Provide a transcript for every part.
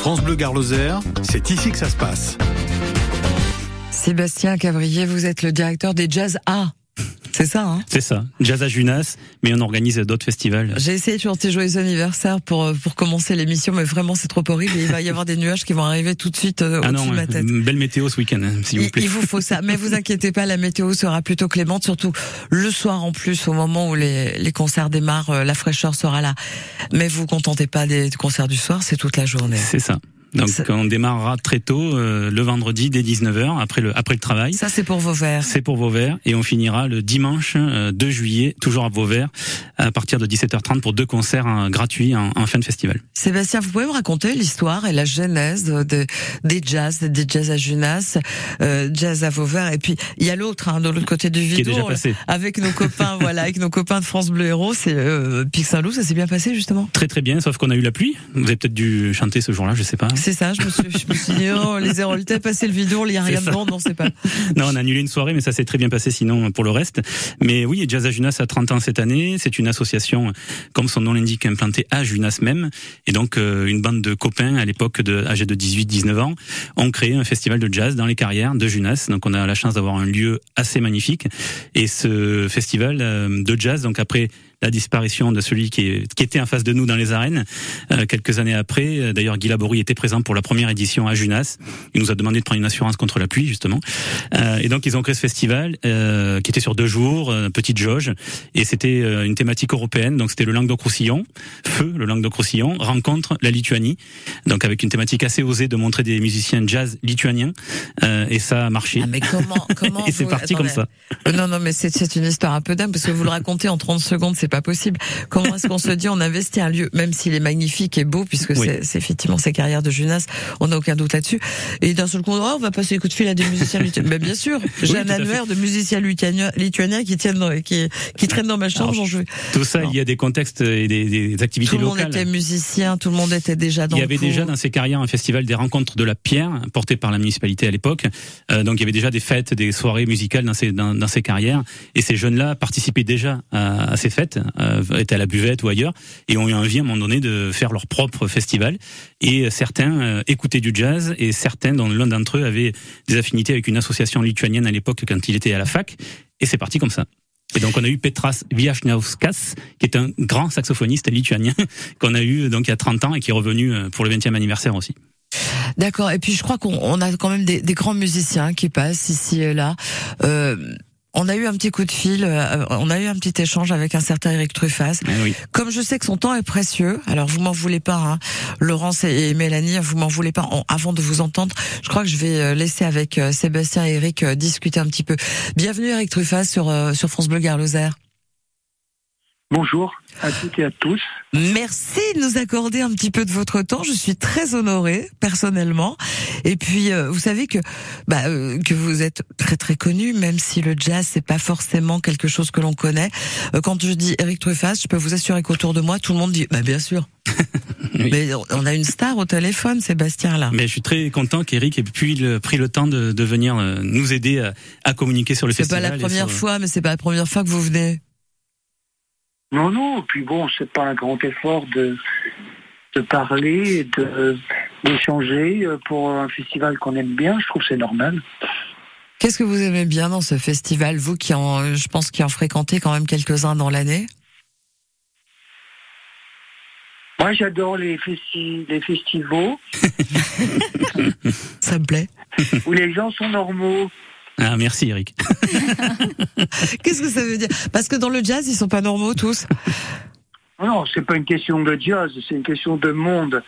France Bleu Garloser, c'est ici que ça se passe. Sébastien Cavrier, vous êtes le directeur des Jazz A. C'est ça, hein C'est ça. Jazz à Junas, mais on organise d'autres festivals. J'ai essayé de chanter joyeux anniversaire pour euh, pour commencer l'émission, mais vraiment c'est trop horrible. Et il va y avoir des nuages qui vont arriver tout de suite euh, ah au-dessus de ma tête. Une belle météo ce week-end, hein, s'il vous plaît. il vous faut ça, mais vous inquiétez pas, la météo sera plutôt clémente, surtout le soir en plus, au moment où les, les concerts démarrent, euh, la fraîcheur sera là. Mais vous contentez pas des concerts du soir, c'est toute la journée. C'est ça. Donc Ça- on démarrera très tôt euh, le vendredi dès 19h après le après le travail. Ça c'est pour verres. C'est pour Vauvert et on finira le dimanche euh, 2 juillet toujours à Vauvert à partir de 17h30 pour deux concerts hein, gratuits en, en fin de festival. Sébastien, vous pouvez me raconter l'histoire et la genèse de, des jazz, des jazz à Junas, euh, jazz à Vauvert, et puis il y a l'autre, hein, de l'autre côté du passé. avec nos copains, voilà, avec nos copains de France Bleu Héros, c'est euh, Pic Saint-Loup, ça s'est bien passé justement? Très très bien, sauf qu'on a eu la pluie. Vous avez peut-être dû chanter ce jour-là, je sais pas. C'est ça, je me suis, je me suis dit, oh, les Héroltais, passer le vidéo, il y a rien ça. dedans, non, c'est pas. Non, on a annulé une soirée, mais ça s'est très bien passé sinon pour le reste. Mais oui, Jazz à Junas a 30 ans cette année. C'est une association, comme son nom l'indique, implantée à Junas même. Et donc, euh, une bande de copains à l'époque de, âgés de 18-19 ans ont créé un festival de jazz dans les carrières de Junas. Donc, on a la chance d'avoir un lieu assez magnifique. Et ce festival euh, de jazz, donc après la disparition de celui qui, est- qui était en face de nous dans les arènes. Euh, quelques années après, euh, d'ailleurs, Guy Laborie était présent pour la première édition à Junas. Il nous a demandé de prendre une assurance contre la pluie, justement. Euh, et donc, ils ont créé ce festival euh, qui était sur deux jours, euh, petite jauge, et c'était euh, une thématique européenne. Donc, c'était le Languedoc-Roussillon, feu, le Languedoc-Roussillon, rencontre la Lituanie. Donc, avec une thématique assez osée de montrer des musiciens jazz lituaniens. Euh, et ça a marché. Ah, mais comment, comment et c'est parti comme ça. Non, non, mais c'est c'est une histoire un peu dingue parce que vous le racontez en 30 secondes, c'est pas possible. Comment est-ce qu'on se dit on investit un lieu, même s'il est magnifique et beau, puisque Oui. c'est effectivement ces carrières de Junas, on n'a aucun doute là-dessus. Et d'un seul coup, oh, on va passer les coups de fil à des musiciens lituaniens. Mais bien sûr, j'ai Oui, un annuaire de musiciens lituaniens, lituaniens qui tiennent, dans- qui, qui traînent dans ma chambre. Alors, jouais. Tout ça, il y a des contextes et des, des activités Tout le monde locales. était musicien, tout le monde était déjà dans Il y avait déjà dans ces carrières un festival des rencontres de la pierre porté par la municipalité à l'époque. Euh, donc il y avait déjà des fêtes, des soirées musicales dans ces dans, dans ces carrières. Et ces jeunes-là participaient déjà à, à ces fêtes, étaient à la buvette ou ailleurs, et ont eu envie à un moment donné de faire leur propre festival. Et certains euh, écoutaient du jazz, et certains, dont l'un d'entre eux avait des affinités avec une association lituanienne à l'époque quand il était à la fac. Et c'est parti comme ça. Et donc on a eu Petras Vyachnauskas, qui est un grand saxophoniste lituanien qu'on a eu donc il y a 30 ans et qui est revenu euh, pour le 20e anniversaire aussi. D'accord. Et puis je crois qu'on on a quand même des, grands musiciens qui passent ici et là. Euh, on a eu un petit coup de fil, euh, on a eu un petit échange avec un certain Eric Truffaz. Eh oui. Comme je sais que son temps est précieux, alors vous m'en voulez pas, hein, Laurence et, et Mélanie, vous m'en voulez pas. Avant de vous entendre, je crois que je vais euh, laisser avec euh, Sébastien et Eric euh, discuter un petit peu. Bienvenue Eric Truffaz sur euh, sur France Bleu Garloser. Bonjour à toutes et à tous. Merci de nous accorder un petit peu de votre temps. Je suis très honorée personnellement. Et puis euh, vous savez que bah, euh, que vous êtes très très connu, même si le jazz c'est pas forcément quelque chose que l'on connaît. Euh, quand je dis Eric Truffaz, je peux vous assurer qu'autour de moi tout le monde dit bah bien sûr. Oui. Mais on a une star au téléphone, Sébastien là. Mais je suis très content qu'Eric ait pu le- pris le temps de, de venir euh, nous aider à, à communiquer sur le C'est pas festival. la première sur- fois, mais c'est pas la première fois que vous venez. Non, non, puis bon, c'est pas un grand effort de, de parler, de d'échanger euh, pour un festival qu'on aime bien. Je trouve que c'est normal. Qu'est-ce que vous aimez bien dans ce festival, vous qui en, je pense, qui en fréquentez quand même quelques-uns dans l'année? Moi, j'adore les, festi les festivals Ça me plaît. où les gens sont normaux. Ah merci Eric. Qu'est-ce que ça veut dire? Parce que dans le jazz, ils sont pas normaux tous. Non, c'est pas une question de jazz, c'est une question de monde.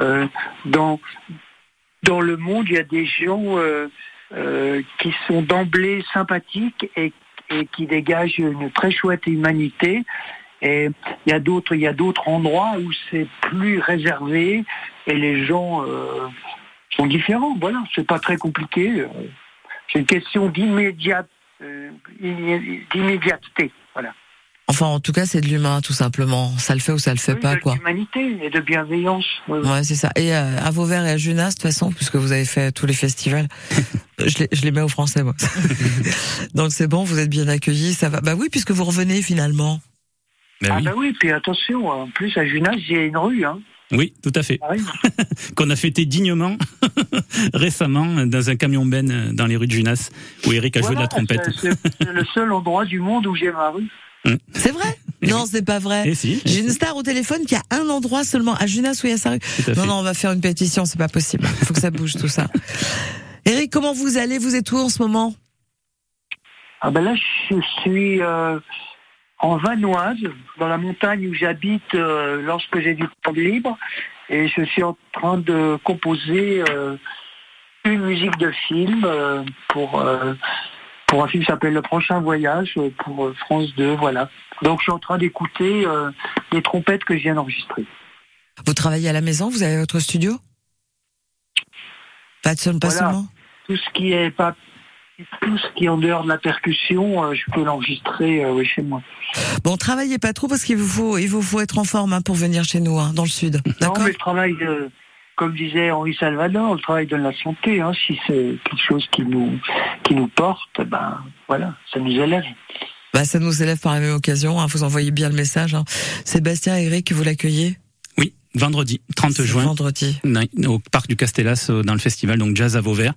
Euh, dans dans le monde, il y a des gens euh, euh, qui sont d'emblée sympathiques et, et qui dégagent une très chouette humanité. Et il y a d'autres, il y a d'autres endroits où c'est plus réservé et les gens euh, sont différents. Voilà, c'est pas très compliqué. C'est une question d'immédiat, euh, d'immédiateté. Voilà. Enfin, en tout cas, c'est de l'humain, tout simplement. Ça le fait ou ça le fait Oui, pas, de quoi. l'humanité et de bienveillance. Oui, oui. Ouais, c'est ça. Et euh, à Vauvert et à Junas, de toute façon, puisque vous avez fait tous les festivals, je les, je les mets au français, moi. Donc c'est bon, vous êtes bien accueillis, ça va. Bah oui, puisque vous revenez finalement. Ben Ah oui. bah oui, puis attention, en plus à Junas, il y a une rue. Hein. Oui, tout à fait. Ah. Qu'on a fêté dignement récemment dans un camion ben dans les rues de Junas où Eric a joué de la trompette. c'est- le seul endroit du monde où j'ai ma rue. C'est vrai? Non, c'est pas vrai. Et si, J'ai une star au téléphone qui a un endroit seulement à Junas où il y a sa rue. Non, non, on va faire une pétition, c'est pas possible. Il faut que ça bouge tout ça. Eric, comment vous allez? Vous êtes où en ce moment? Ah ben là, je suis euh, en Vanoise, dans la montagne où j'habite euh, lorsque j'ai du temps libre, et je suis en train de composer euh, une musique de film euh, pour pour un film qui s'appelle Le Prochain Voyage pour France 2, voilà. Donc je suis en train d'écouter les trompettes que je viens d'enregistrer. Vous travaillez à la maison Vous avez votre studio? Pas, de seul- pas Voilà. seulement? Tout ce qui est pas tout ce qui est en dehors de la percussion, euh, je peux l'enregistrer euh, oui, chez moi. Bon, travaillez pas trop parce qu'il vous faut, il vous faut être en forme hein, pour venir chez nous, hein, dans le sud. Non, mais le travail, euh, comme disait Henri Salvador, le travail donne la santé. Hein, si c'est quelque chose qui nous, qui nous porte, ben voilà, ça nous élève. Bah, ça nous élève par la même occasion. Vous envoyez bien le message. Sébastien, Eric, vous l'accueillez? Vendredi 30 C'est juin. Vendredi. au parc du Castellas euh, dans le festival donc Jazz à Vauvert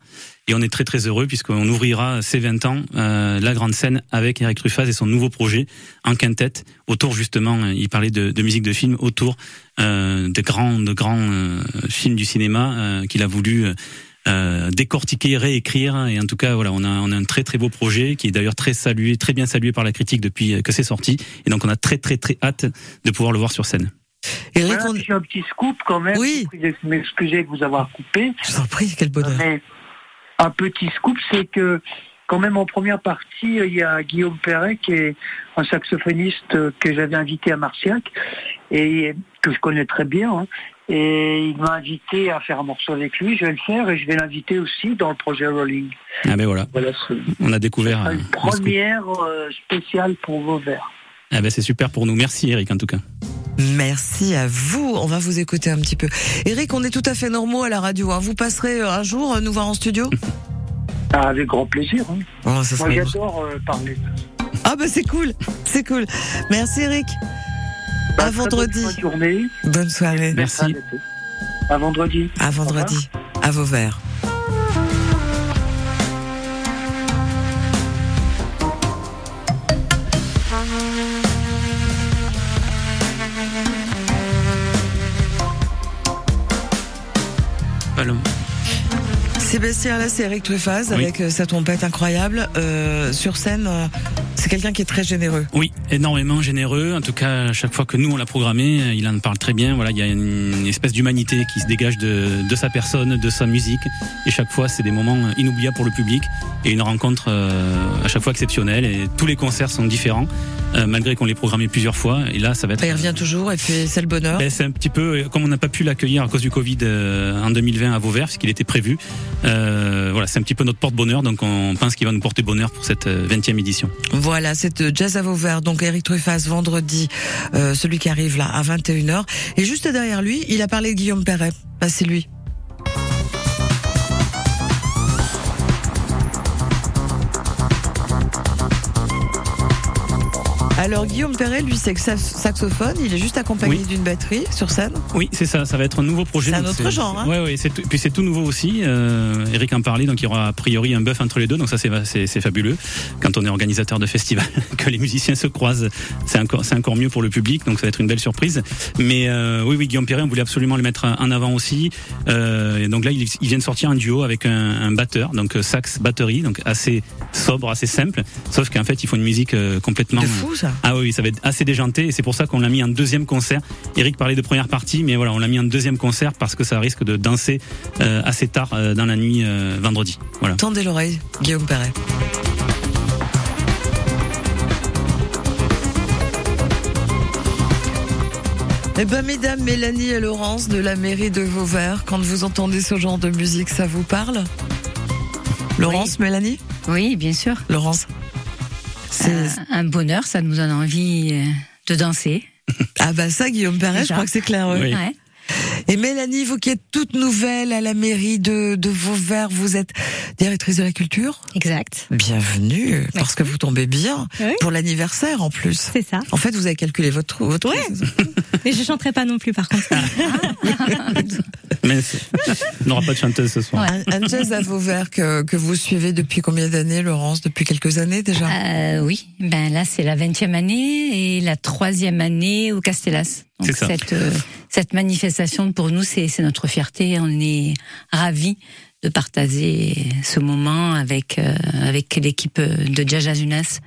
et on est très très heureux puisqu'on ouvrira ces 20 ans euh, la grande scène avec Eric Truffaz et son nouveau projet en quintette autour justement euh, il parlait de, de musique de film autour euh, de grands de grands euh, films du cinéma euh, qu'il a voulu euh, décortiquer, réécrire et en tout cas voilà on a on a un très très beau projet qui est d'ailleurs très salué, très bien salué par la critique depuis que c'est sorti et donc on a très très très hâte de pouvoir le voir sur scène. Eric, Voilà, on... j'ai un petit scoop quand même. Oui. Je m'excuser de vous avoir coupé. je vous en prie, quel bonheur. Mais un petit scoop, c'est que quand même en première partie, il y a Guillaume Perret qui est un saxophoniste euh, que j'avais invité à Marciac et que je connais très bien. hein. Et il m'a invité à faire un morceau avec lui. Je vais le faire et je vais l'inviter aussi dans le projet Rolling. Ah ben voilà, on a découvert euh, une première euh, spéciale pour vos verres. Ah ben c'est super pour nous. Merci Eric en tout cas. Merci à vous. On va vous écouter un petit peu. Eric, on est tout à fait normaux à la radio. hein. Vous passerez euh, un jour euh, nous voir en studio? Ah, avec grand plaisir. hein. Oh, ça Moi, serait- j'adore euh, parler. Ah bah c'est cool, c'est cool. Merci Eric. Bah, à bonne vendredi. journée. Bonne soirée. Merci. À bientôt. À vendredi. À vendredi. À vos verres. Là, c'est Eric Truffaz Oui. avec euh, sa trompette incroyable. Euh, sur scène, euh, c'est quelqu'un qui est très généreux. Oui, énormément généreux. En tout cas, chaque fois que nous on l'a programmé, euh, il en parle très bien. Voilà, il y a une espèce d'humanité qui se dégage de, de sa personne, de sa musique. Et chaque fois, c'est des moments inoubliables pour le public et une rencontre euh, à chaque fois exceptionnelle. Et tous les concerts sont différents, euh, malgré qu'on les programmé plusieurs fois. Et là, ça va être. Il revient toujours et c'est le bonheur. Ben, c'est un petit peu euh, comme on n'a pas pu l'accueillir à cause du Covid euh, en 2020 à Vauvert, puisqu'il était prévu. Euh, voilà, c'est un petit peu notre porte-bonheur, donc on pense qu'il va nous porter bonheur pour cette euh, 20e édition. Voilà, c'est euh, Jazz à Vauvert, donc Eric Truffaz, vendredi, euh, celui qui arrive là à 21h. Et juste derrière lui, il a parlé de Guillaume Perret. Bah, Alors Guillaume Perret, lui, c'est sax- saxophone. Il est juste accompagné Oui. d'une batterie sur scène. Oui, c'est ça. Ça va être un nouveau projet. C'est un autre genre, hein. Ouais, ouais. C'est tout- puis c'est tout nouveau aussi. Euh, Eric en parlait, donc il y aura a priori un bœuf entre les deux. Donc ça, c'est fabuleux. Quand on est organisateur de festival, que les musiciens se croisent, c'est encore c'est encore mieux pour le public. Donc ça va être une belle surprise. Mais euh, oui, oui, Guillaume Perret, on voulait absolument le mettre en avant aussi. Euh, et donc là, il, il vient de sortir un duo avec un, un batteur, donc euh, sax batterie, donc assez sobre, assez simple. Sauf qu'en fait, il faut une musique euh, complètement De fou, ça. Ah oui, ça va être assez déjanté et c'est pour ça qu'on l'a mis en deuxième concert. Eric parlait de première partie, mais voilà, on l'a mis en deuxième concert parce que ça risque de danser euh, assez tard euh, dans la nuit euh, vendredi. Voilà. Tendez l'oreille, Guillaume Perret. Eh ben, mesdames, Mélanie et Laurence de la mairie de Vauvert, quand vous entendez ce genre de musique, ça vous parle? Laurence, Mélanie? Oui, bien sûr. Laurence C'est... Un bonheur, ça nous donne envie euh, de danser. Ah bah ça, Guillaume Perret, je crois que c'est clair. oui. Oui. Ouais. Et Mélanie, vous qui êtes toute nouvelle à la mairie de, de Vauvert, vous êtes directrice de la culture? Exact. Bienvenue, parce que vous tombez bien Oui. pour l'anniversaire en plus. C'est ça. En fait, vous avez calculé votre trou. Votre Ouais. Mais je chanterai pas non plus, par contre. Mais on n'aura pas de chanteuse ce soir. Ouais. Un, un jazz à Vauvert que, que vous suivez depuis combien d'années, Laurence? Depuis quelques années déjà? Euh, oui, ben là c'est la 20e année et la troisième année au Castellas. Donc C'est ça. cette euh, cette manifestation pour nous c'est c'est notre fierté. On est ravis de partager ce moment avec euh, avec l'équipe de Jazz Azunas.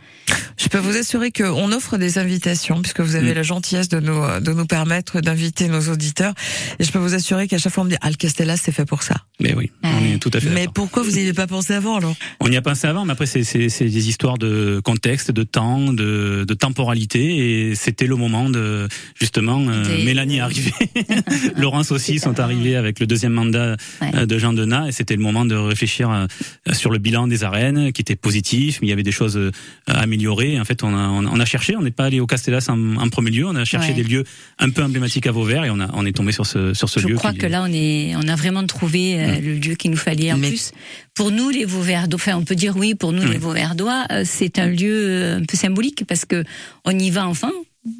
Je peux vous assurer qu'on offre des invitations, puisque vous avez Mm. la gentillesse de nous, de nous permettre d'inviter nos auditeurs. Et je peux vous assurer qu'à chaque fois, on me dit, ah, le Castellas, c'est fait pour ça. Mais oui, on est tout à fait Mais pourquoi vous n'y avez pas pensé avant, alors? On y a pensé avant, mais après c'est c'est c'est des histoires de contexte, de temps, de, de temporalité, et c'était le moment de justement euh, Mélanie est arrivée, Laurence aussi sont arrivés avec le deuxième mandat Ouais. euh, de Jean Denat, et c'était le moment de réfléchir euh, sur le bilan des arènes, qui était positif, mais il y avait des choses euh, à améliorer. En fait, on a on cherché, on n'est pas allé au Castellas en, en premier lieu, on a cherché Ouais. des lieux un peu emblématiques à Vauvert, et on a on est tombé sur ce sur ce Je lieu. crois qui- que là on est on a vraiment trouvé euh, le lieu qu'il nous fallait. En Mais- plus, pour nous les Vauverdois, enfin on peut dire oui pour nous Oui. les Vauverdois, c'est un lieu un peu symbolique parce que on y va enfin,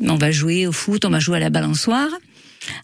on va jouer au foot, on va jouer à la balançoire.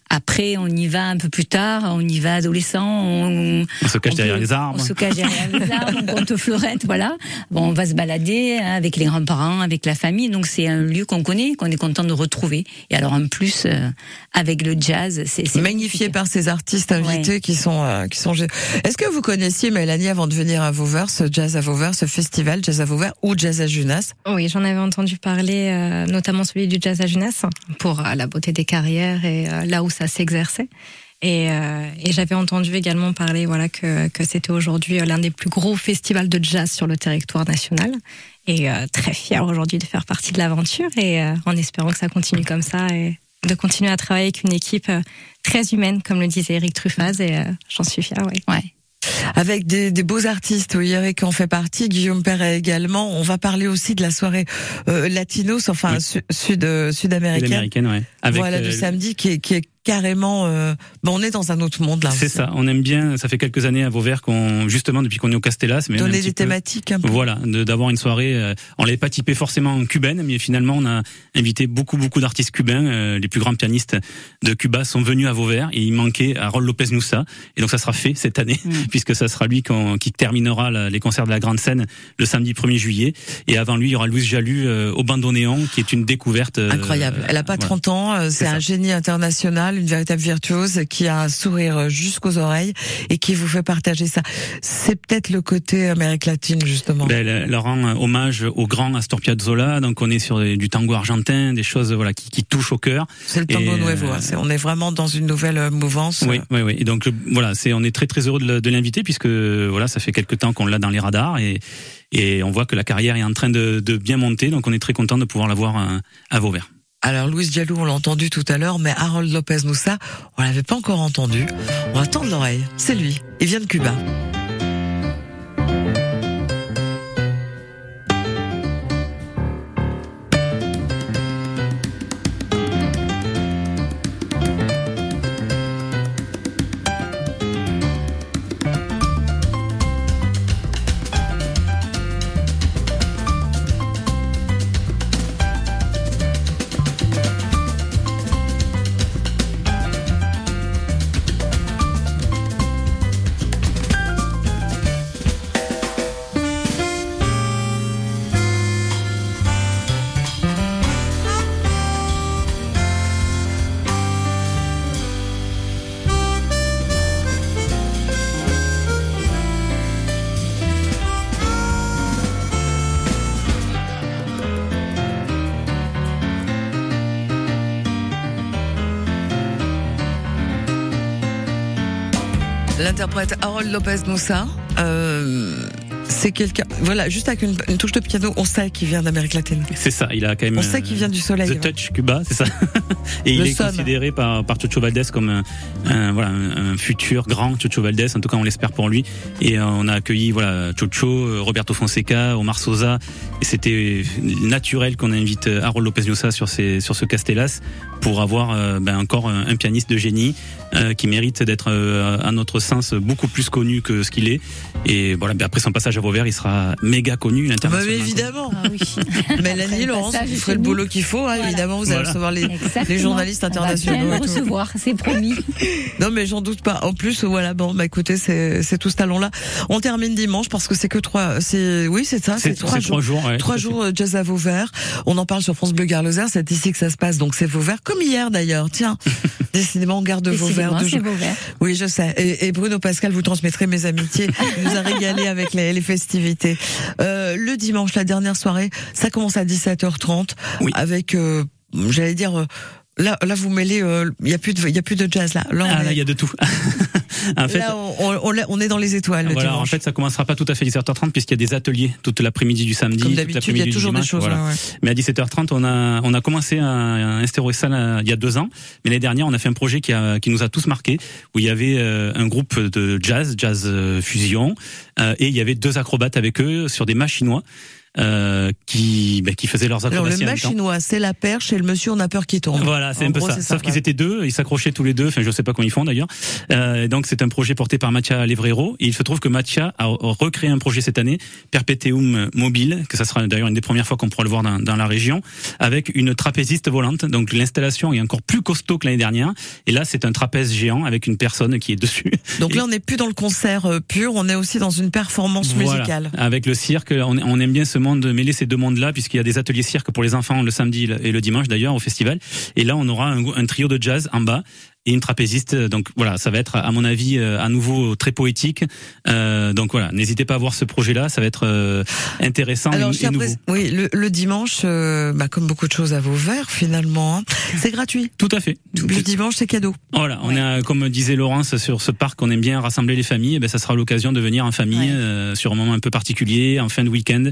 Après, on y va un peu plus tard, on y va adolescent, on, on se cache on derrière peut- les arbres. On se cache derrière les arbres, on compte fleurette, voilà. Bon, on va se balader hein, avec les grands-parents, avec la famille. Donc c'est un lieu qu'on connaît, qu'on est content de retrouver. Et alors en plus, euh, avec le jazz, c'est c'est Magnifié par ces artistes invités qui sont euh, qui sont. Est-ce que vous connaissiez Mélanie avant de venir à Vauvert, ce jazz à Vauvert, ce festival jazz à Vauvert ou jazz à Junas Oui, j'en avais entendu parler, euh, notamment celui du jazz à Junas, pour euh, la beauté des carrières et euh, là où ça s'exerçait. Et, euh, et j'avais entendu également parler voilà que, c'était aujourd'hui l'un des plus gros festivals de jazz sur le territoire national. Et euh, très fier aujourd'hui de faire partie de l'aventure et euh, en espérant que ça continue comme ça et de continuer à travailler avec une équipe très humaine, comme le disait Eric Truffaz, et j'en suis fière, oui. Ouais. Avec des, des beaux artistes, oui, Eric en fait partie, Guillaume Perret également. On va parler aussi de la soirée euh, latinos, enfin Oui. su- sud euh, sud-américaine. américaine, ouais. Avec, voilà euh, du samedi qui est, qui est carrément. Euh, bon, on est dans un autre monde là. C'est ça, on aime bien, ça fait quelques années à Vauvert qu'on, justement depuis qu'on est au Castellas, mais Donner des peu- thématiques un peu. Voilà, d'avoir une soirée. euh, on l'avait pas typé forcément cubaine, mais finalement on a invité beaucoup beaucoup d'artistes cubains. euh, les plus grands pianistes de Cuba sont venus à Vauvert et il manquait Harold Lopez Moussa. Et donc ça sera fait cette année, Mm. puisque ça sera lui qui terminera la- les concerts de la grande scène le samedi 1er juillet. Et avant lui, il y aura Louise Jalu euh, au bandoneon, qui est une découverte euh, Incroyable. Elle a pas voilà. 30 ans, euh, c'est un génie international, une véritable virtuose qui a un sourire jusqu'aux oreilles et qui vous fait partager ça. C'est peut-être le côté Amérique latine justement. Ben, elle, elle rend euh, hommage au grand Astor Piazzolla, donc on est sur du tango argentin, des choses voilà qui, qui touchent au cœur. C'est le tango et, nuevo. euh, hein. C'est- on est vraiment dans une nouvelle euh, mouvance. Oui, oui, oui. Et donc voilà, c'est on est très très heureux de, l'inviter puisque voilà, ça fait quelques temps qu'on l'a dans les radars et et on voit que la carrière est en train de, de bien monter, donc on est très content de pouvoir l'avoir à, à Vauvert. Alors Louis Diallo, on l'a entendu tout à l'heure, mais Harold Lopez Moussa, on l'avait pas encore entendu. On va tendre l'oreille. C'est lui. Il vient de Cuba. L'interprète Harold Lopez Moussa, euh, c'est quelqu'un, voilà, juste avec une, une touche de piano, on sait qu'il vient d'Amérique latine. C'est ça, il a quand même. On sait qu'il vient du soleil. The Touch Cuba, c'est ça. Et Le il est son. considéré par, par Chucho Valdés comme un, un- voilà, un, un futur grand Chucho Valdés. En tout cas, on l'espère pour lui. Et euh, on a accueilli voilà Chucho, euh, Roberto Fonseca, Omar Sosa. Et c'était naturel qu'on invite Harold Lopez Moussa sur, ces, sur ce Castellas pour avoir euh, ben, encore un, un pianiste de génie euh, qui mérite d'être euh, à notre sens beaucoup plus connu que ce qu'il est. Et voilà, ben, après son passage à Vauvert, il sera méga connu Bah, internationalement. mais évidemment. Ah oui. Le Laurence, vous ferez le boulot qu'il faut. hein, Voilà. Évidemment, vous allez recevoir les, journalistes On va internationaux. bien recevoir, c'est promis. Non, mais j'en doute pas. En plus, voilà, bon, bah écoutez, c'est c'est tout ce talent-là. On termine dimanche parce que c'est que trois. C'est oui, c'est ça. C'est trois c'est jours. trois jours. ouais, Trois jours euh, jazz à Vauvert. On en parle sur France Bleu Garloser. C'est ici que ça se passe. Donc c'est Vauvert, comme hier d'ailleurs. Tiens, décidément, on garde jours. Vauvert. Oui, je sais. Et, et Bruno Pascal, vous transmettrez mes amitiés. Il nous a régalé avec les, les festivités. Euh, le dimanche, la dernière soirée, ça commence à 17h30 Oui. avec, euh, j'allais dire. euh, Là, là, vous mêlez. euh, Il y a plus de, il y a plus de jazz là. Là, Ah là, il y a de tout. en fait, là, on, on- on- est dans les étoiles. le voilà, dimanche. en fait, ça commencera pas tout à fait 17h30 puisqu'il y a des ateliers toute l'après-midi du samedi, comme toute d'habitude, il y l'après-midi a du toujours des choses. voilà. ouais, ouais. Mais à 17h30, on a on a commencé à instaurer ça là, il y a deux ans. Mais l'année dernière, on a fait un projet qui a qui nous a tous marqué, où il y avait euh, un groupe de jazz, jazz euh, fusion, euh, et il y avait deux acrobates avec eux sur des machinois. Euh, qui ben, qui faisaient leurs Alors le acrobaties en même temps. machinois, c'est la perche et le monsieur, on a peur qu'il tombe. Voilà, c'est un peu gros, ça. Sauf qu'ils étaient deux, ils s'accrochaient tous les deux. Enfin, je sais pas comment ils font d'ailleurs. Euh, donc c'est un projet porté par Mattia Levrero. Et il se trouve que Mattia a recréé un projet cette année, Perpetuum Mobile, que ça sera d'ailleurs une des premières fois qu'on pourra le voir dans, dans la région, avec une trapéziste volante. Donc l'installation est encore plus costaud que l'année dernière. Et là, c'est un trapèze géant avec une personne qui est dessus. Donc là, on n'est plus dans le concert euh, pur, on est aussi dans une performance Voilà. musicale. Avec le cirque, on, on aime bien ce monde, mêler ces deux mondes-là, puisqu'il y a des ateliers cirque pour les enfants le samedi et le dimanche d'ailleurs au festival. Et là, on aura un, un trio de jazz en bas et une trapéziste. Donc voilà, ça va être à mon avis euh, à nouveau très poétique. Euh, donc voilà, n'hésitez pas à voir ce projet-là, ça va être euh, intéressant Alors, et, et nouveau. oui, le, le dimanche, euh, bah, comme beaucoup de choses à Vauvert, finalement, hein, c'est gratuit. Tout à fait. Le dimanche, c'est cadeau. Voilà, on a, comme disait Laurence sur ce parc, on aime bien rassembler les familles. Et ben, ça sera l'occasion de venir en famille Ouais. sur un moment un peu particulier, en fin de week-end,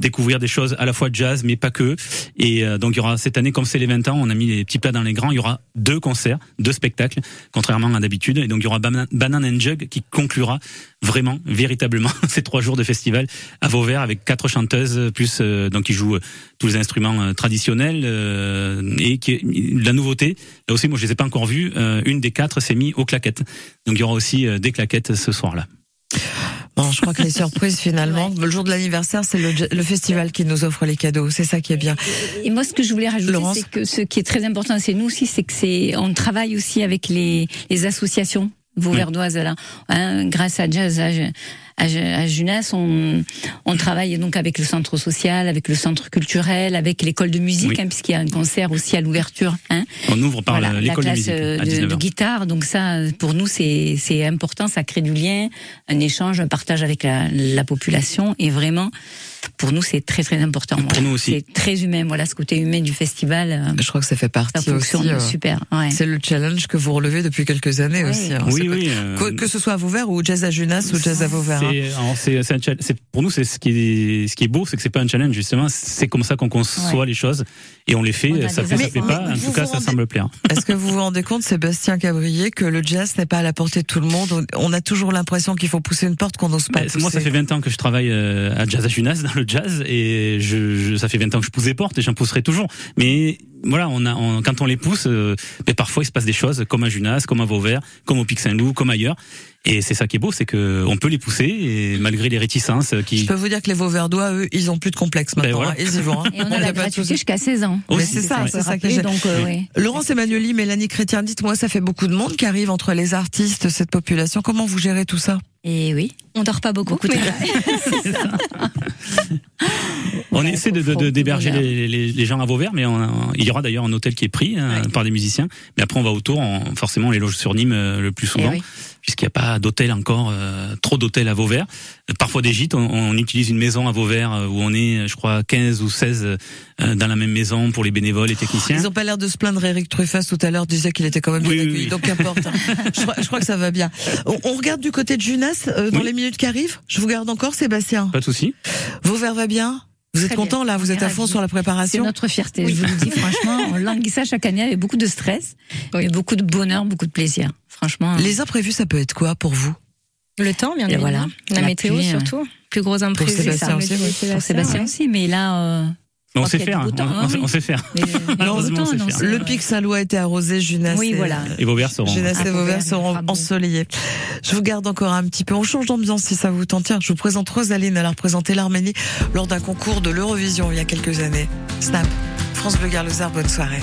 découvrir des choses à la fois jazz, mais pas que. Et euh, donc il y aura cette année, comme c'est les 20 ans, on a mis les petits plats dans les grands. Il y aura deux concerts, deux spectacles, contrairement à d'habitude. Et donc il y aura Bana- Banane and Jug qui conclura vraiment, véritablement, ces trois jours de festival à Vauvert avec quatre chanteuses plus euh, donc qui jouent euh, tous les instruments euh, traditionnels euh, et qui la nouveauté. Là aussi, moi je les ai pas encore vus. une des quatre s'est mise aux claquettes. Donc il y aura aussi des claquettes ce soir-là. Bon, je crois que les surprises, finalement, le jour de l'anniversaire, c'est le, festival qui nous offre les cadeaux. C'est ça qui est bien. Et moi, ce que je voulais rajouter, c'est que ce qui est très important, c'est nous aussi, c'est que c'est, on travaille aussi avec les, les associations vauverdoises là. Hein, grâce à Jazz à, à, à Junas, on, on travaille donc avec le centre social, avec le centre culturel, avec l'école de musique, Oui. hein, puisqu'il y a un concert aussi à l'ouverture. Hein. On ouvre par Voilà, l'école de classe musique euh, à de, 19h. de guitare. Donc ça, pour nous, c'est c'est important. Ça crée du lien, un échange, un partage avec la, la population. Et vraiment, pour nous, c'est très très important. Pour Voilà. nous aussi. C'est très humain. Voilà, ce côté humain du festival. euh, Je crois que ça fait ça partie fonctionne aussi. euh, super. Ouais. c'est le challenge que vous relevez depuis quelques années aussi. hein. Oui, oui. que- euh, Que, que ce soit à Vauvert ou Jazz à Junas ou Jazz à Vauvert. C'est, pour nous, c'est ce qui est, ce qui est beau, c'est que c'est pas un challenge justement. C'est comme ça qu'on conçoit Ouais. les choses et on les fait. On ça fait, ça fait pas. En tout cas, vous ça rendez- semble plaire. Est-ce que vous vous rendez compte, Sébastien Cabrier, que le jazz n'est pas à la portée de tout le monde? On a toujours l'impression qu'il faut pousser une porte qu'on n'ose pas pousser. moi, ça fait 20 ans que je travaille euh, à Jazz à Junas, dans le jazz, et je, je- ça fait 20 ans que je pousse des portes et j'en pousserai toujours. Mais voilà, on a, on- quand on les pousse, euh, parfois il se passe des choses, comme à Junas, comme à Vauvert, comme au Pic Saint-Loup, comme ailleurs. Et c'est ça qui est beau, c'est que on peut les pousser, et malgré les réticences Je qui. peux vous dire que les Vauverdois, eux, ils ont plus de complexe Ben maintenant. voilà. hein. Ils y vont. hein. Et on a la gratuité jusqu'à 16 ans. Oui, c'est ça, c'est ça que j'ai. Donc, euh, ouais. Laurence Emmanueli, Mélanie Chrétien, dites-moi, ça fait beaucoup de monde qui arrive entre les artistes, cette population. Comment vous gérez tout ça? Et oui. On dort pas beaucoup. Beaucoup mais- On Ouais, essaie de, faut- de- de- d'héberger les, les, les gens à Vauvert, mais on- il y aura d'ailleurs un hôtel qui est pris hein, Ouais. par des musiciens. Mais après, on va autour, on- forcément, on les loge sur Nîmes euh, le plus souvent. Eh oui. Puisqu'il n'y a pas d'hôtel encore, euh, trop d'hôtels à Vauvert. Euh, Parfois des gîtes, on, on utilise une maison à Vauvert euh, où on est, je crois, 15 ou 16 euh, dans la même maison pour les bénévoles et techniciens. Ils ont pas l'air de se plaindre. Eric Truffas tout à l'heure disait qu'il était quand même bien Oui, oui, accueilli. oui. Donc qu'importe. hein. je, crois, je crois que ça va bien. On, on regarde du côté de Junas euh, dans Oui. les minutes qui arrivent. Je vous garde encore, Sébastien. Pas de souci. Vauvert va bien? Vous êtes content là? Vous êtes à fond sur la C'est préparation. notre fierté, je vous le dis franchement. On languissait chaque année avec beaucoup de stress, Oui. mais beaucoup de bonheur, beaucoup de plaisir. Franchement. Les imprévus, ça peut être quoi pour vous? Le temps, bien évidemment. voilà. La, La météo pluie, surtout. Plus gros imprévu. Sébastien ça, aussi. Sébastien, pour Sébastien ouais. aussi, mais là, euh, On sait faire, beau on, temps, on hein, sait- oui. on sait faire. Mais, euh, non, Le pic Salois a été arrosé, Junas Oui, et, voilà. Et Vauvert seront. Junas et Vauvert, seront ensoleillés. Je vous garde encore un petit peu. On change d'ambiance si ça vous tente. Tiens, je vous présente Rosaline. Elle a représenté l'Arménie lors d'un concours de l'Eurovision il y a quelques années. Snap. France Bleu Garloser, bonne soirée.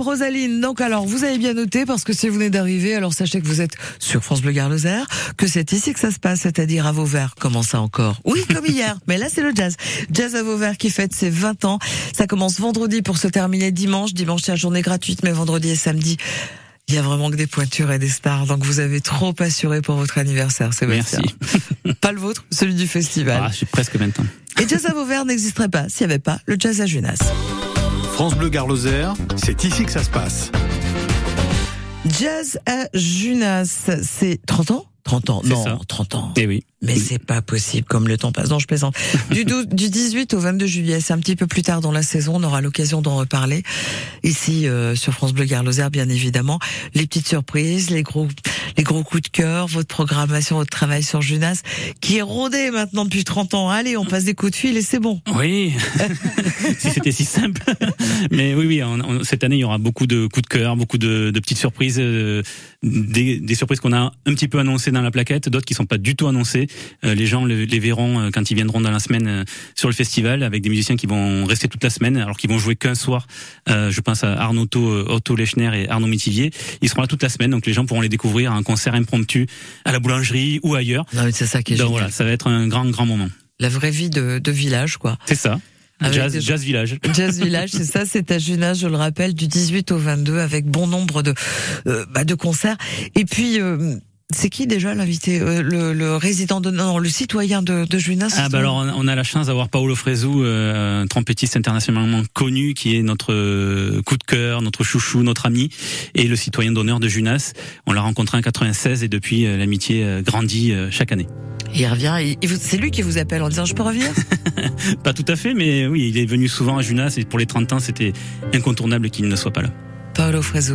Rosaline. Donc alors, vous avez bien noté parce que si vous venez d'arriver, alors sachez que vous êtes sur France Bleu Garloser, que c'est ici que ça se passe, c'est-à-dire à Vauvert. Comment ça encore? Oui, comme hier. Mais là, c'est le jazz. Jazz à Vauvert qui fête ses 20 ans. Ça commence vendredi pour se terminer dimanche. Dimanche, c'est la journée gratuite, mais vendredi et samedi. Il y a vraiment que des pointures et des stars, donc vous avez trop assuré pour votre anniversaire, Sébastien. Merci. Pas le vôtre, celui du festival. Ah, je suis presque 20 ans. Et Jazz à Vauvert n'existerait pas s'il n'y avait pas le Jazz à Junas. France Bleu Garloser, c'est ici que ça se passe. Jazz à Junas, c'est 30 ans? 30 ans Non, ça. 30 ans. Eh oui. Mais c'est pas possible, comme le temps passe. Non, je plaisante. Du, 12 du 18 au 22 juillet, c'est un petit peu plus tard dans la saison, on aura l'occasion d'en reparler. Ici, euh, sur France Bleu Garloser, bien évidemment. Les petites surprises, les gros, les gros coups de cœur, votre programmation, votre travail sur Junas, qui est rodé maintenant depuis 30 ans. Allez, on passe des coups de fil et c'est bon. Oui, si c'était si simple. Mais oui, oui, on- on- cette année, il y aura beaucoup de coups de cœur, beaucoup de, de petites surprises, euh, des, des surprises qu'on a un petit peu annoncées dans la plaquette, d'autres qui sont pas du tout annoncées. Euh, les gens le- les verront euh, quand ils viendront dans la semaine euh, sur le festival, avec des musiciens qui vont rester toute la semaine, alors qu'ils vont jouer qu'un soir. Je pense à Arnaud Otto, Otto Lechner et Arnaud Mitivier. Ils seront là toute la semaine, donc les gens pourront les découvrir à un concert impromptu à la boulangerie ou ailleurs. Non, mais c'est ça qui est Donc génial. voilà, ça va être un grand, grand moment. La vraie vie de, de village, quoi. C'est ça. Jazz, des- jazz village. Jazz Village, c'est ça, c'est à Junas, je le rappelle, du 18 au 22, avec bon nombre de euh, bah, de concerts. Et puis, euh, C'est qui déjà l'invité euh, le, le résident de non, le citoyen de, de Junas Ah bah alors on a la chance d'avoir Paolo Fresu, euh, un trompettiste internationalement connu, qui est notre euh, coup de cœur, notre chouchou, notre ami, et le citoyen d'honneur de Junas. On l'a rencontré en 96 et depuis euh, l'amitié grandit chaque année. Il revient, c'est lui qui vous appelle en disant je peux revenir? Pas tout à fait, mais oui, il est venu souvent à Junas et pour les 30 ans, c'était incontournable qu'il ne soit pas là. Paolo Fresu.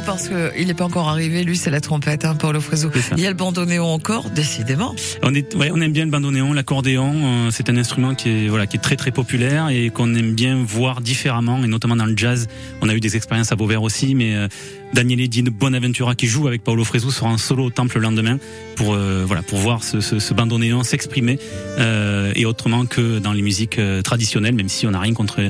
Nous parce que il n'est pas encore arrivé. Lui, c'est la trompette, hein, ça. Il y a le bandoneon encore, décidément. On est, ouais, on aime bien le bandoneon, l'accordéon. euh, C'est un instrument qui est, voilà, qui est très très populaire et qu'on aime bien voir différemment, et notamment dans le jazz. On a eu des expériences à Beauvert aussi, mais euh, Daniele Di Bonaventura qui joue avec Paolo Fresu sera en solo au temple le lendemain pour, euh, voilà, pour voir ce, ce, ce bandoneon s'exprimer euh, et autrement que dans les musiques euh, traditionnelles, même si on n'a rien contre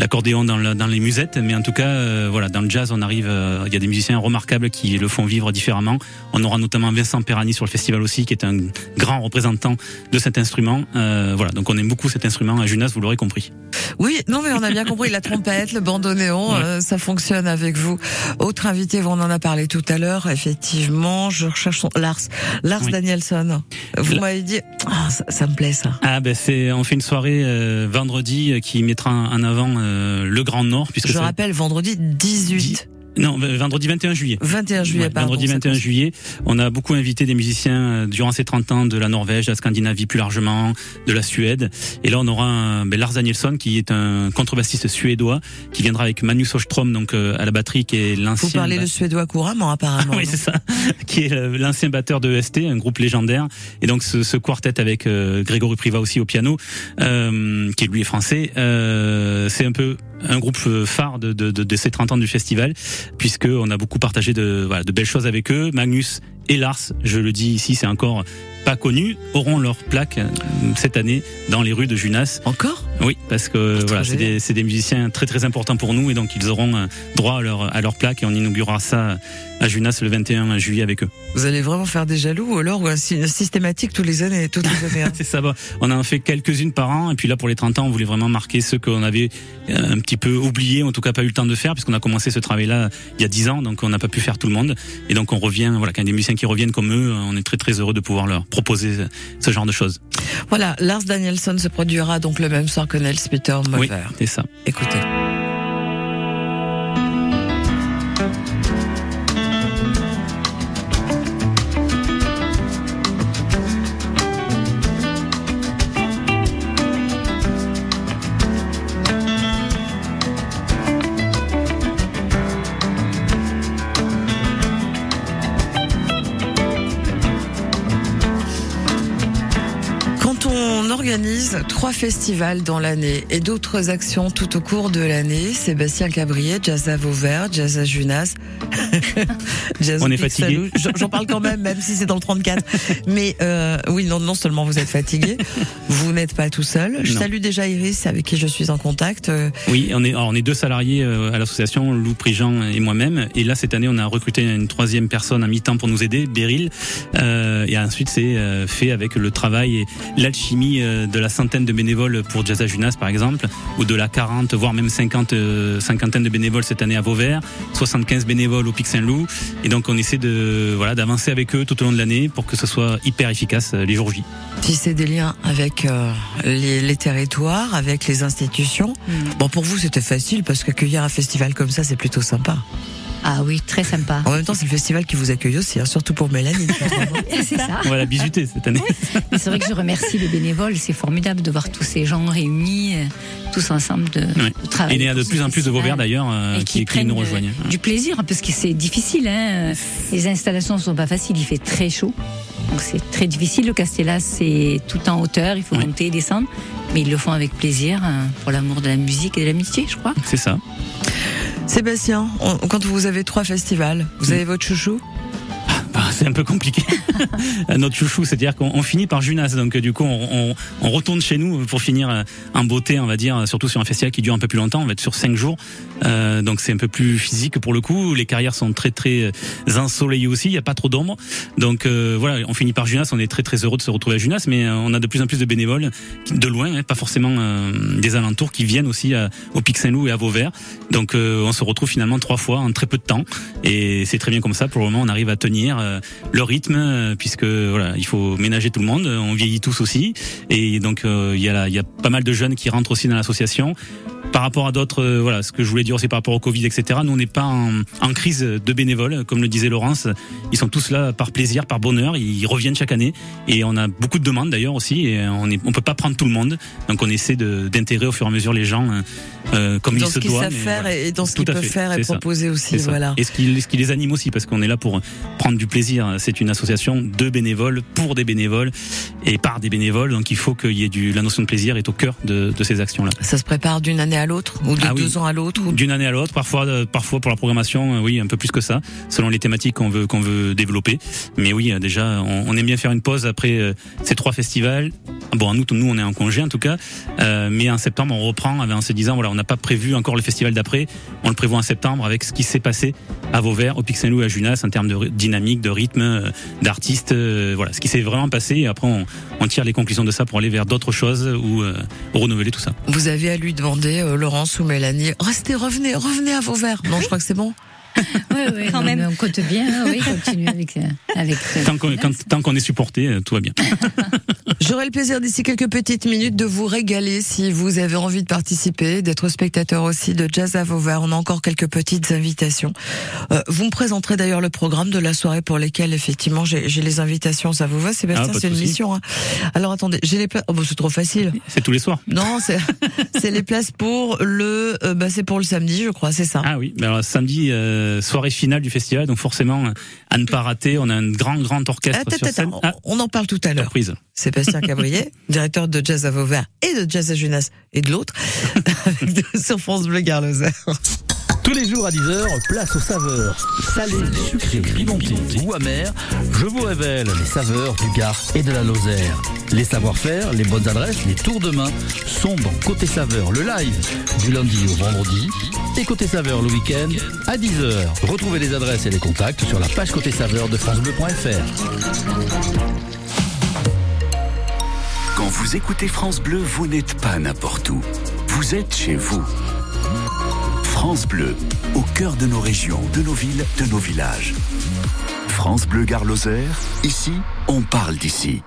l'accordéon dans, dans les musettes, mais en tout cas, euh, voilà, dans le jazz, on arrive. euh, Il y a des musiciens remarquables qui le font vivre différemment. On aura notamment Vincent Perani sur le festival aussi, qui est un grand représentant de cet instrument. Euh, voilà, donc on aime beaucoup cet instrument à Junas, vous l'aurez compris. Oui, non, mais on a bien compris. La trompette, le bandoneon, Ouais. euh, ça fonctionne avec vous. Autre invité, on en a parlé tout à l'heure. Effectivement, je recherche son Lars, Lars Oui. Danielson. Vous La- m'avez dit, ah, ça, ça me plaît ça. Ah ben c'est, on fait une soirée euh, vendredi euh, qui mettra en avant euh, le Grand Nord, puisque Je rappelle, vendredi 18, non vendredi 21 juillet. 21 juillet, Ouais, pardon. vendredi ça 21 compte. juillet, on a beaucoup invité des musiciens euh, durant ces 30 ans de la Norvège, de la Scandinavie plus largement, de la Suède. Et là, on aura un, ben, Lars Danielsson qui est un contrebassiste suédois qui viendra avec Manu Sostrom donc euh, à la batterie qui est l'ancien. Vous parlez le suédois couramment, apparemment. oui, c'est ça. Qui est l'ancien batteur de EST, un groupe légendaire. Et donc ce, ce quartet avec euh, Grégory Priva aussi au piano, euh, qui lui est français, euh, c'est un peu un groupe phare de, de, de, de ces 30 ans du festival, puisque on a beaucoup partagé de, voilà, de belles choses avec eux. Magnus et Lars, je le dis ici, c'est encore pas connu, auront leur plaque euh, cette année dans les rues de Junas. Encore? Oui, parce que trop voilà, c'est des, c'est des musiciens très très importants pour nous et donc ils auront euh, droit à leur, à leur plaque et on inaugurera ça à Junas le 21 juillet avec eux. Vous allez vraiment faire des jaloux ou alors sy- systématique tous les années, toutes les années. hein. C'est ça, bon, on en fait quelques-unes par an et puis là pour les 30 ans on voulait vraiment marquer ceux qu'on avait euh, un petit peu oubliés, en tout cas pas eu le temps de faire puisqu'on a commencé ce travail-là il y a 10 ans donc on n'a pas pu faire tout le monde et donc on revient, voilà, quand il y a des musiciens qui reviennent comme eux, on est très très heureux de pouvoir leur proposer ce genre de choses. Voilà, Lars Danielson se produira donc le même soir que Nels Peter Oui, Molver. c'est ça. Écoutez. Trois festivals dans l'année et d'autres actions tout au cours de l'année, Sébastien Cabrier, Jazz à Vauvert, Jazz à Junas, Jazz On est fatigué. J'en- parle quand même, même si c'est dans le 34. Mais euh, oui, non, non seulement vous êtes fatigué, vous n'êtes pas tout seul. Je Non. salue déjà Iris, avec qui je suis en contact. Euh, Oui, on est, alors, on est deux salariés euh, à l'association, Lou Prigent et moi-même. Et là, cette année, on a recruté une troisième personne à mi-temps pour nous aider, Beryl. Euh, et ensuite, c'est euh, fait avec le travail et l'alchimie de la centaine de bénévoles pour Jazz à Junas, par exemple, ou de la 40, voire même 50, euh, cinquantaine de bénévoles cette année à Vauvert, 75 bénévoles au Pic Saint-Loup. Et donc, on essaie de, voilà, d'avancer avec eux tout au long de l'année pour que ce soit hyper efficace euh, les jours J. tisser des liens avec euh, les, les territoires, avec les institutions. Bon, pour vous, c'était facile parce qu'accueillir un festival comme ça, c'est plutôt sympa. Ah oui, très sympa. En même temps, c'est le festival qui vous accueille aussi, hein, surtout pour Mélanie. C'est ça. On va la bisuter cette année. Mais c'est vrai que je remercie les bénévoles. C'est formidable de voir tous ces gens réunis, euh, tous ensemble, de, de travailler. Et il y a de plus en plus de Vauvert d'ailleurs euh, qui, qui, qui prennent nous euh, rejoignent. du plaisir parce que c'est difficile. Hein. Les installations ne sont pas faciles. Il fait très chaud. Donc c'est très difficile. Le Castellas, c'est tout en hauteur. Il faut Oui. monter et descendre. Mais ils le font avec plaisir pour l'amour de la musique et de l'amitié, je crois. C'est ça. Sébastien, on- quand vous avez trois festivals, vous avez votre chouchou? C'est un peu compliqué. Notre chouchou, c'est-à-dire qu'on finit par Junas. Donc du coup, on, on, retourne chez nous pour finir en beauté, on va dire, surtout sur un festival qui dure un peu plus longtemps. On va être sur cinq jours, euh, donc c'est un peu plus physique pour le coup. Les carrières sont très très ensoleillées aussi. Il n'y a pas trop d'ombre. Donc euh, voilà, on finit par Junas. On est très très heureux de se retrouver à Junas, mais euh, on a de plus en plus de bénévoles de loin, hein, pas forcément des alentours, qui viennent aussi au Pic Saint-Loup et à Vauvert. Donc on se retrouve finalement trois fois en très peu de temps, et c'est très bien comme ça. Pour le moment, on arrive à tenir le rythme, puisque voilà, il faut ménager tout le monde. On vieillit tous aussi, et donc il y a il y a pas mal de jeunes qui rentrent aussi dans l'association par rapport à d'autres, euh, voilà, ce que je voulais dire aussi par rapport au Covid, etc. Nous, on n'est pas en, en, crise de bénévoles, comme le disait Laurence. Ils sont tous là par plaisir, par bonheur. Ils reviennent chaque année et on a beaucoup de demandes d'ailleurs aussi. Et on on peut pas prendre tout le monde, donc on essaie d'intégrer au fur et à mesure les gens euh, euh comme dans il se doit. Dans ce qu'ils savent faire et dans ce qu'ils peuvent faire et proposer aussi, voilà. Et ce qui, ce qui les anime aussi, parce qu'on est là pour prendre du plaisir. C'est une association de bénévoles pour des bénévoles et par des bénévoles, donc il faut qu'il y ait du, la notion de plaisir est au cœur de, de ces actions-là. Ça se prépare d'une année à l'autre ou de ah deux ans à l'autre ou... D'une année à l'autre, parfois, euh, parfois pour la programmation, euh, oui, un peu plus que ça, selon les thématiques qu'on veut qu'on veut développer. Mais oui, euh, déjà, on, on, aime bien faire une pause après ces trois festivals. Bon, en août, nous, on est en congé en tout cas, mais en septembre, on reprend en se disant voilà, on n'a pas prévu encore le festival d'après, on le prévoit en septembre avec ce qui s'est passé à Vauvert, au Pic Saint-Loup, à Junas, en termes de dynamique, de rythme, d'artistes, voilà, ce qui s'est vraiment passé. Et après, on, on, tire les conclusions de ça pour aller vers d'autres choses ou renouveler tout ça. Vous avez à lui demander, Laurence ou Mélanie, restez, revenez, revenez à vos verres. Non, je crois que c'est bon. oui, oui, quand même. On compte bien, oui, continuer avec, euh, avec Tant qu'on est supporté, euh, tout va bien. J'aurai le plaisir d'ici quelques petites minutes de vous régaler si vous avez envie de participer, d'être spectateur aussi de Jazz à Vauvert. On a encore quelques petites invitations. Euh, vous me présenterez d'ailleurs le programme de la soirée pour lesquelles effectivement j'ai les invitations. Ça vous va, Sébastien? Ah, C'est une mission. Hein. Alors attendez, j'ai les places. Oh, bah, c'est trop facile. C'est tous les soirs. Non, c'est les places pour le. bah, c'est pour le samedi, je crois. C'est ça. Ah oui. Alors samedi. Euh, soirée finale du festival, donc forcément à ne pas rater. On a un grand grand orchestre sur scène. Ah, on en parle tout à l'heure. Sébastien Cabrier, directeur de Jazz à Vauvert et de Jazz à Junas et de l'autre, sur France Bleu Garloser. Tous les jours à 10h, place aux saveurs. Salées, sucrées, pimentées ou amères, je vous révèle les saveurs du Gard et de la Lozère. Les savoir-faire, les bonnes adresses, les tours de main sont dans Côté Saveur, le live, du lundi au vendredi. Et Côté Saveur, le week-end, à 10h. Retrouvez les adresses et les contacts sur la page Côté Saveur de FranceBleu.fr. Quand vous écoutez France Bleu, vous n'êtes pas n'importe où. Vous êtes chez vous. France Bleu, au cœur de nos régions, de nos villes, de nos villages. France Bleu Gare ici, on parle d'ici.